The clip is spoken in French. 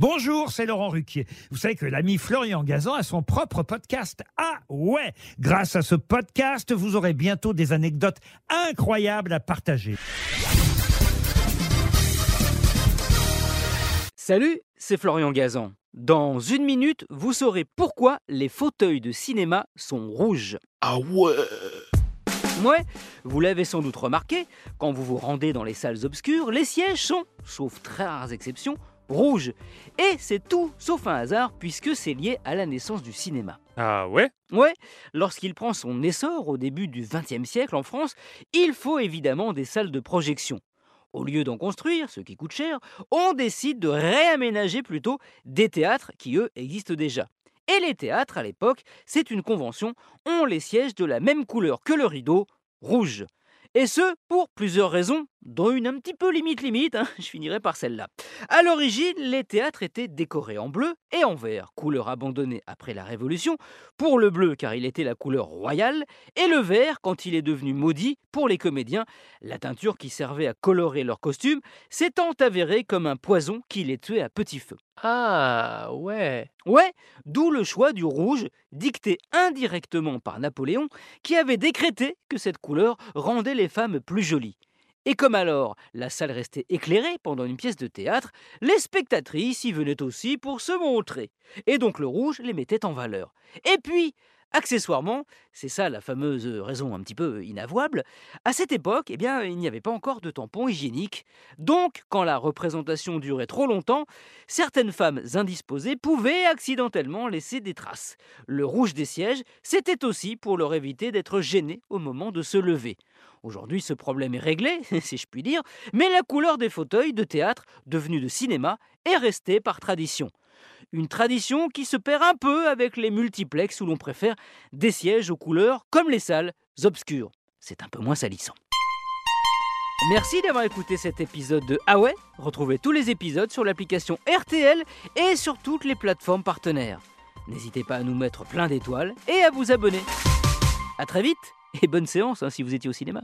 Bonjour, c'est Laurent Ruquier. Vous savez que l'ami Florian Gazan a son propre podcast. Ah ouais Grâce à ce podcast, vous aurez bientôt des anecdotes incroyables à partager. Salut, c'est Florian Gazan. Dans une minute, vous saurez pourquoi les fauteuils de cinéma sont rouges. Ah ouais Ouais, vous l'avez sans doute remarqué, quand vous vous rendez dans les salles obscures, les sièges sont, sauf très rares exceptions, rouges. Et c'est tout sauf un hasard puisque c'est lié à la naissance du cinéma. Ah ouais? Ouais, lorsqu'il prend son essor au début du XXe siècle en France, il faut évidemment des salles de projection. Au lieu d'en construire, ce qui coûte cher, on décide de réaménager plutôt des théâtres qui, eux, existent déjà. Et les théâtres, à l'époque, c'est une convention, ont les sièges de la même couleur que le rideau, rouge. Et ce, pour plusieurs raisons, dont une un petit peu limite limite, hein, je finirai par celle-là. À l'origine, les théâtres étaient décorés en bleu et en vert, couleur abandonnée après la Révolution, pour le bleu car il était la couleur royale, et le vert quand il est devenu maudit pour les comédiens, la teinture qui servait à colorer leurs costumes s'étant avérée comme un poison qui les tuait à petit feu. Ah ouais Ouais, d'où le choix du rouge, dicté indirectement par Napoléon, qui avait décrété que cette couleur rendait les femmes plus jolies. Et comme alors la salle restait éclairée pendant une pièce de théâtre, les spectatrices y venaient aussi pour se montrer. Et donc le rouge les mettait en valeur. Et puis, Accessoirement, c'est ça la fameuse raison un petit peu inavouable, à cette époque, eh bien, il n'y avait pas encore de tampons hygiéniques. Donc, quand la représentation durait trop longtemps, certaines femmes indisposées pouvaient accidentellement laisser des traces. Le rouge des sièges, c'était aussi pour leur éviter d'être gênées au moment de se lever. Aujourd'hui, ce problème est réglé, si je puis dire, mais la couleur des fauteuils de théâtre, devenus de cinéma, est restée par tradition. Une tradition qui se perd un peu avec les multiplex où l'on préfère des sièges aux couleurs comme les salles obscures. C'est un peu moins salissant. Merci d'avoir écouté cet épisode de Ah Retrouvez tous les épisodes sur l'application RTL et sur toutes les plateformes partenaires. N'hésitez pas à nous mettre plein d'étoiles et à vous abonner. A très vite et bonne séance hein, si vous étiez au cinéma.